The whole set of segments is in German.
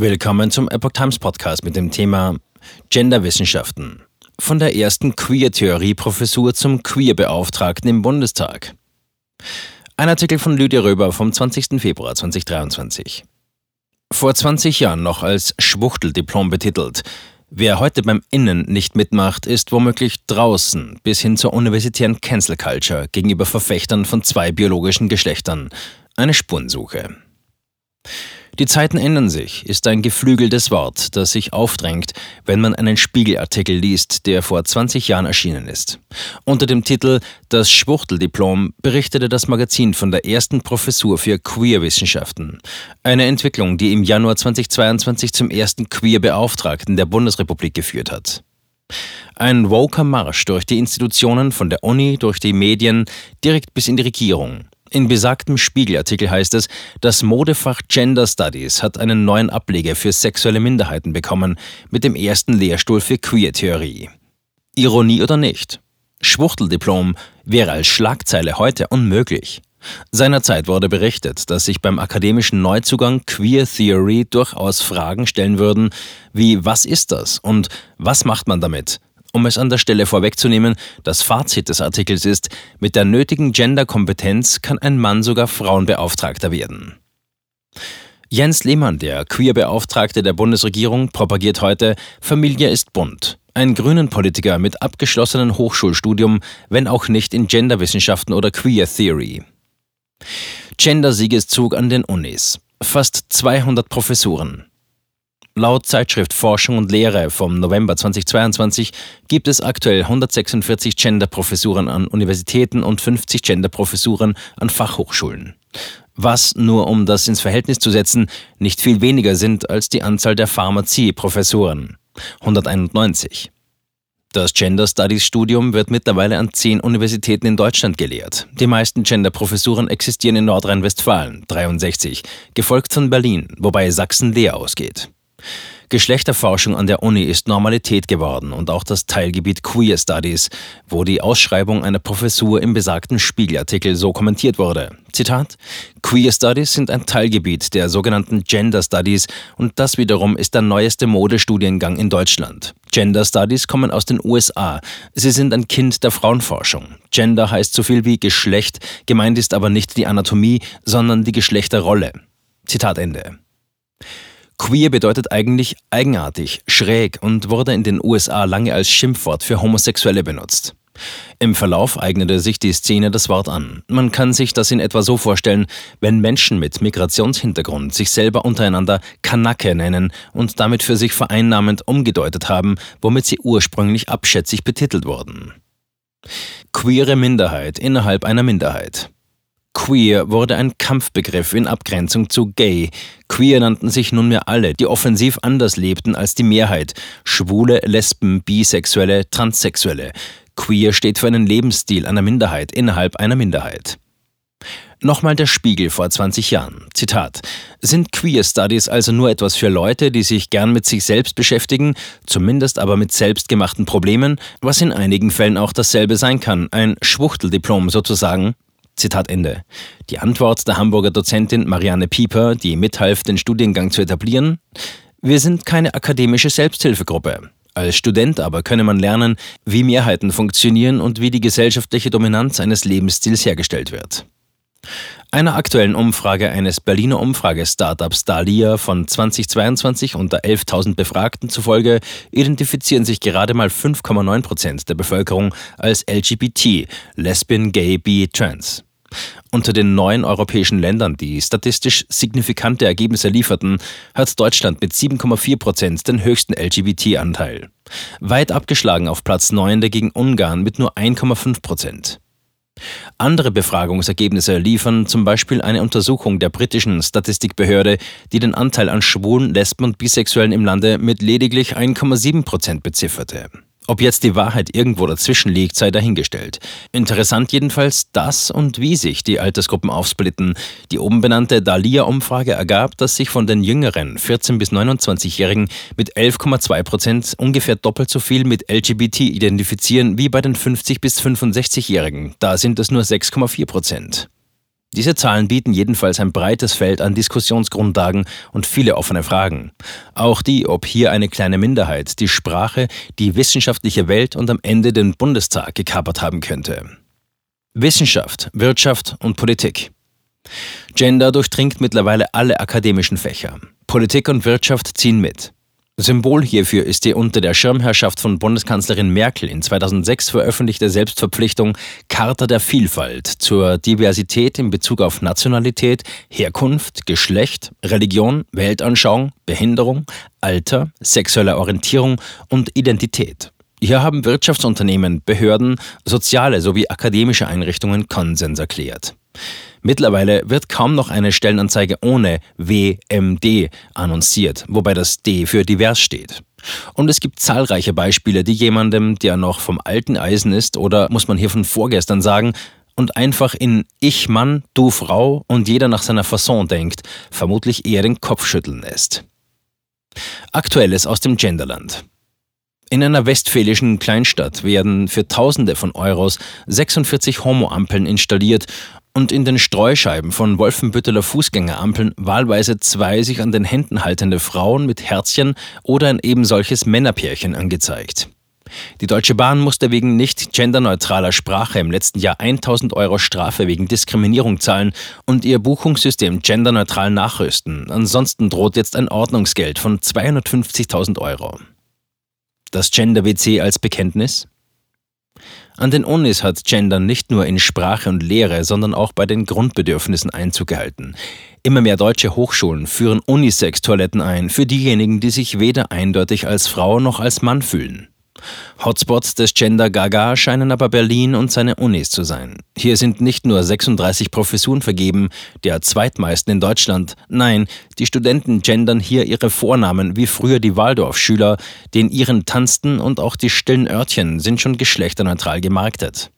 Willkommen zum Epoch Times Podcast mit dem Thema Genderwissenschaften. Von der ersten Queer-Theorie-Professur zum Queer-Beauftragten im Bundestag. Ein Artikel von Lydia Röber vom 20. Februar 2023. Vor 20 Jahren noch als Schwuchteldiplom betitelt. Wer heute beim Innen nicht mitmacht, ist womöglich draußen bis hin zur universitären Cancel Culture gegenüber Verfechtern von zwei biologischen Geschlechtern. Eine Spurensuche. Die Zeiten ändern sich, ist ein geflügeltes Wort, das sich aufdrängt, wenn man einen Spiegelartikel liest, der vor 20 Jahren erschienen ist. Unter dem Titel Das Schwuchteldiplom berichtete das Magazin von der ersten Professur für Queerwissenschaften. Eine Entwicklung, die im Januar 2022 zum ersten Queerbeauftragten der Bundesrepublik geführt hat. Ein woker Marsch durch die Institutionen von der Uni, durch die Medien, direkt bis in die Regierung. In besagtem Spiegelartikel heißt es, das Modefach Gender Studies hat einen neuen Ableger für sexuelle Minderheiten bekommen, mit dem ersten Lehrstuhl für Queer-Theorie. Ironie oder nicht? Schwuchteldiplom wäre als Schlagzeile heute unmöglich. Seinerzeit wurde berichtet, dass sich beim akademischen Neuzugang Queer Theory durchaus Fragen stellen würden, wie was ist das und was macht man damit? Um es an der Stelle vorwegzunehmen, das Fazit des Artikels ist, mit der nötigen Genderkompetenz kann ein Mann sogar Frauenbeauftragter werden. Jens Lehmann, der Queerbeauftragte der Bundesregierung, propagiert heute, Familie ist bunt. Ein grünen Politiker mit abgeschlossenem Hochschulstudium, wenn auch nicht in Genderwissenschaften oder Queer Theory. Gender-Siegeszug an den Unis. Fast 200 Professuren. Laut Zeitschrift Forschung und Lehre vom November 2022 gibt es aktuell 146 Gender-Professuren an Universitäten und 50 Gender-Professuren an Fachhochschulen. Was, nur um das ins Verhältnis zu setzen, nicht viel weniger sind als die Anzahl der Pharmazie-Professuren. 191. Das Gender Studies Studium wird mittlerweile an zehn Universitäten in Deutschland gelehrt. Die meisten Gender-Professuren existieren in Nordrhein-Westfalen, 63, gefolgt von Berlin, wobei Sachsen leer ausgeht. Geschlechterforschung an der Uni ist Normalität geworden und auch das Teilgebiet Queer Studies, wo die Ausschreibung einer Professur im besagten Spiegelartikel so kommentiert wurde. Zitat: Queer Studies sind ein Teilgebiet der sogenannten Gender Studies und das wiederum ist der neueste Modestudiengang in Deutschland. Gender Studies kommen aus den USA. Sie sind ein Kind der Frauenforschung. Gender heißt so viel wie Geschlecht, gemeint ist aber nicht die Anatomie, sondern die Geschlechterrolle. Zitat Ende. Queer bedeutet eigentlich eigenartig, schräg und wurde in den USA lange als Schimpfwort für Homosexuelle benutzt. Im Verlauf eignete sich die Szene das Wort an. Man kann sich das in etwa so vorstellen, wenn Menschen mit Migrationshintergrund sich selber untereinander Kanake nennen und damit für sich vereinnahmend umgedeutet haben, womit sie ursprünglich abschätzig betitelt wurden. Queere Minderheit innerhalb einer Minderheit. Queer wurde ein Kampfbegriff in Abgrenzung zu gay. Queer nannten sich nunmehr alle, die offensiv anders lebten als die Mehrheit. Schwule, Lesben, Bisexuelle, Transsexuelle. Queer steht für einen Lebensstil einer Minderheit innerhalb einer Minderheit. Nochmal der Spiegel vor 20 Jahren. Zitat. Sind Queer Studies also nur etwas für Leute, die sich gern mit sich selbst beschäftigen, zumindest aber mit selbstgemachten Problemen, was in einigen Fällen auch dasselbe sein kann, ein Schwuchteldiplom sozusagen? Zitat Ende. Die Antwort der Hamburger Dozentin Marianne Pieper, die mithalf, den Studiengang zu etablieren? Wir sind keine akademische Selbsthilfegruppe. Als Student aber könne man lernen, wie Mehrheiten funktionieren und wie die gesellschaftliche Dominanz eines Lebensstils hergestellt wird. Einer aktuellen Umfrage eines Berliner Umfragestartups Dalia von 2022 unter 11.000 Befragten zufolge identifizieren sich gerade mal 5,9 Prozent der Bevölkerung als LGBT, Lesbian, Gay, Bi, Trans. Unter den neuen europäischen Ländern, die statistisch signifikante Ergebnisse lieferten, hat Deutschland mit 7,4 Prozent den höchsten LGBT-Anteil. Weit abgeschlagen auf Platz 9 dagegen Ungarn mit nur 1,5 Prozent. Andere Befragungsergebnisse liefern zum Beispiel eine Untersuchung der britischen Statistikbehörde, die den Anteil an Schwulen, Lesben und Bisexuellen im Lande mit lediglich 1,7 Prozent bezifferte. Ob jetzt die Wahrheit irgendwo dazwischen liegt, sei dahingestellt. Interessant jedenfalls das und wie sich die Altersgruppen aufsplitten. Die oben benannte Dalia-Umfrage ergab, dass sich von den jüngeren 14- bis 29-Jährigen mit 11,2 Prozent ungefähr doppelt so viel mit LGBT identifizieren wie bei den 50- bis 65-Jährigen. Da sind es nur 6,4 Prozent. Diese Zahlen bieten jedenfalls ein breites Feld an Diskussionsgrundlagen und viele offene Fragen. Auch die, ob hier eine kleine Minderheit die Sprache, die wissenschaftliche Welt und am Ende den Bundestag gekapert haben könnte. Wissenschaft, Wirtschaft und Politik. Gender durchdringt mittlerweile alle akademischen Fächer. Politik und Wirtschaft ziehen mit. Symbol hierfür ist die unter der Schirmherrschaft von Bundeskanzlerin Merkel in 2006 veröffentlichte Selbstverpflichtung Charta der Vielfalt zur Diversität in Bezug auf Nationalität, Herkunft, Geschlecht, Religion, Weltanschauung, Behinderung, Alter, sexuelle Orientierung und Identität. Hier haben Wirtschaftsunternehmen, Behörden, soziale sowie akademische Einrichtungen Konsens erklärt. Mittlerweile wird kaum noch eine Stellenanzeige ohne WMD annonciert, wobei das D für divers steht. Und es gibt zahlreiche Beispiele, die jemandem, der noch vom alten Eisen ist oder muss man hier von vorgestern sagen, und einfach in Ich Mann, du Frau und jeder nach seiner Fasson denkt, vermutlich eher den Kopf schütteln lässt. Aktuelles aus dem Genderland. In einer westfälischen Kleinstadt werden für Tausende von Euros 46 Homo-Ampeln installiert und in den Streuscheiben von Wolfenbütteler Fußgängerampeln wahlweise zwei sich an den Händen haltende Frauen mit Herzchen oder ein eben solches Männerpärchen angezeigt. Die Deutsche Bahn musste wegen nicht genderneutraler Sprache im letzten Jahr 1000 Euro Strafe wegen Diskriminierung zahlen und ihr Buchungssystem genderneutral nachrüsten. Ansonsten droht jetzt ein Ordnungsgeld von 250.000 Euro. Das Gender-WC als Bekenntnis? An den Unis hat Gender nicht nur in Sprache und Lehre, sondern auch bei den Grundbedürfnissen Einzug gehalten. Immer mehr deutsche Hochschulen führen Unisex-Toiletten ein für diejenigen, die sich weder eindeutig als Frau noch als Mann fühlen. Hotspots des Gender Gaga scheinen aber Berlin und seine Unis zu sein. Hier sind nicht nur 36 Professuren vergeben, der zweitmeisten in Deutschland. Nein, die Studenten gendern hier ihre Vornamen wie früher die Waldorfschüler, den ihren tanzten und auch die stillen Örtchen sind schon geschlechterneutral gemarktet.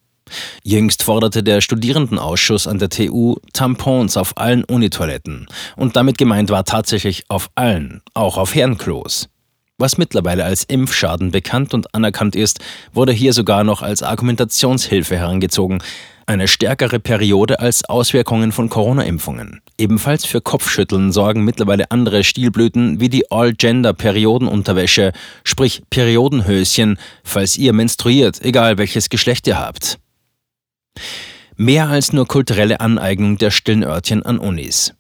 Jüngst forderte der Studierendenausschuss an der TU Tampons auf allen Unitoiletten. Und damit gemeint war tatsächlich auf allen, auch auf Herrenklos. Was mittlerweile als Impfschaden bekannt und anerkannt ist, wurde hier sogar noch als Argumentationshilfe herangezogen. Eine stärkere Periode als Auswirkungen von Corona-Impfungen. Ebenfalls für Kopfschütteln sorgen mittlerweile andere Stilblüten wie die All-Gender-Periodenunterwäsche, sprich Periodenhöschen, falls ihr menstruiert, egal welches Geschlecht ihr habt. Mehr als nur kulturelle Aneignung der stillen Örtchen an Unis.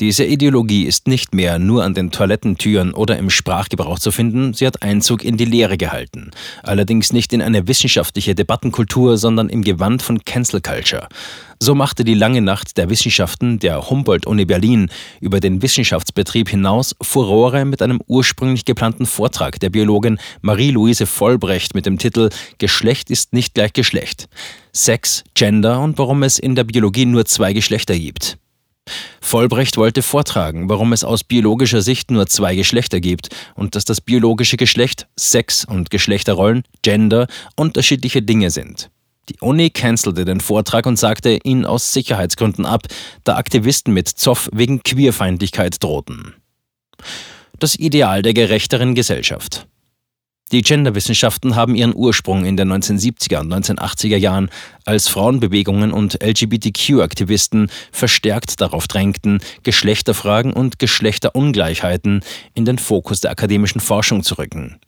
Diese Ideologie ist nicht mehr nur an den Toilettentüren oder im Sprachgebrauch zu finden, sie hat Einzug in die Lehre gehalten. Allerdings nicht in eine wissenschaftliche Debattenkultur, sondern im Gewand von Cancel Culture. So machte die lange Nacht der Wissenschaften der Humboldt-Uni Berlin über den Wissenschaftsbetrieb hinaus Furore mit einem ursprünglich geplanten Vortrag der Biologin Marie-Louise Vollbrecht mit dem Titel Geschlecht ist nicht gleich Geschlecht. Sex, Gender und warum es in der Biologie nur zwei Geschlechter gibt. Vollbrecht wollte vortragen, warum es aus biologischer Sicht nur zwei Geschlechter gibt und dass das biologische Geschlecht, Sex und Geschlechterrollen, Gender unterschiedliche Dinge sind. Die Uni cancelte den Vortrag und sagte ihn aus Sicherheitsgründen ab, da Aktivisten mit Zoff wegen Queerfeindlichkeit drohten. Das Ideal der gerechteren Gesellschaft. Die Genderwissenschaften haben ihren Ursprung in den 1970er und 1980er Jahren, als Frauenbewegungen und LGBTQ-Aktivisten verstärkt darauf drängten, Geschlechterfragen und Geschlechterungleichheiten in den Fokus der akademischen Forschung zu rücken.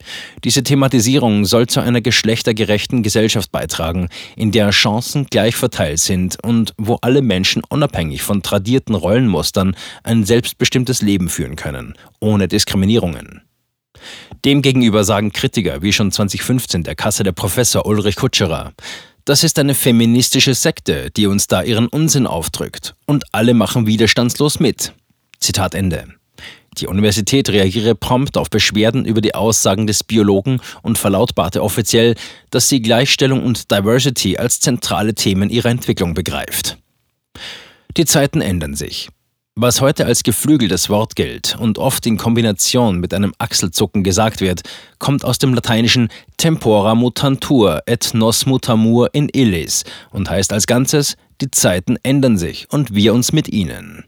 Diese Thematisierung soll zu einer geschlechtergerechten Gesellschaft beitragen, in der Chancen gleich verteilt sind und wo alle Menschen unabhängig von tradierten Rollenmustern ein selbstbestimmtes Leben führen können, ohne Diskriminierungen. Demgegenüber sagen Kritiker, wie schon 2015 der Kasse der Professor Ulrich Kutscherer, das ist eine feministische Sekte, die uns da ihren Unsinn aufdrückt. Und alle machen widerstandslos mit. Zitat Ende. Die Universität reagiere prompt auf Beschwerden über die Aussagen des Biologen und verlautbarte offiziell, dass sie Gleichstellung und Diversity als zentrale Themen ihrer Entwicklung begreift. Die Zeiten ändern sich. Was heute als geflügeltes Wort gilt und oft in Kombination mit einem Achselzucken gesagt wird, kommt aus dem lateinischen tempora mutantur et nos mutamur in illis und heißt als Ganzes, die Zeiten ändern sich und wir uns mit ihnen.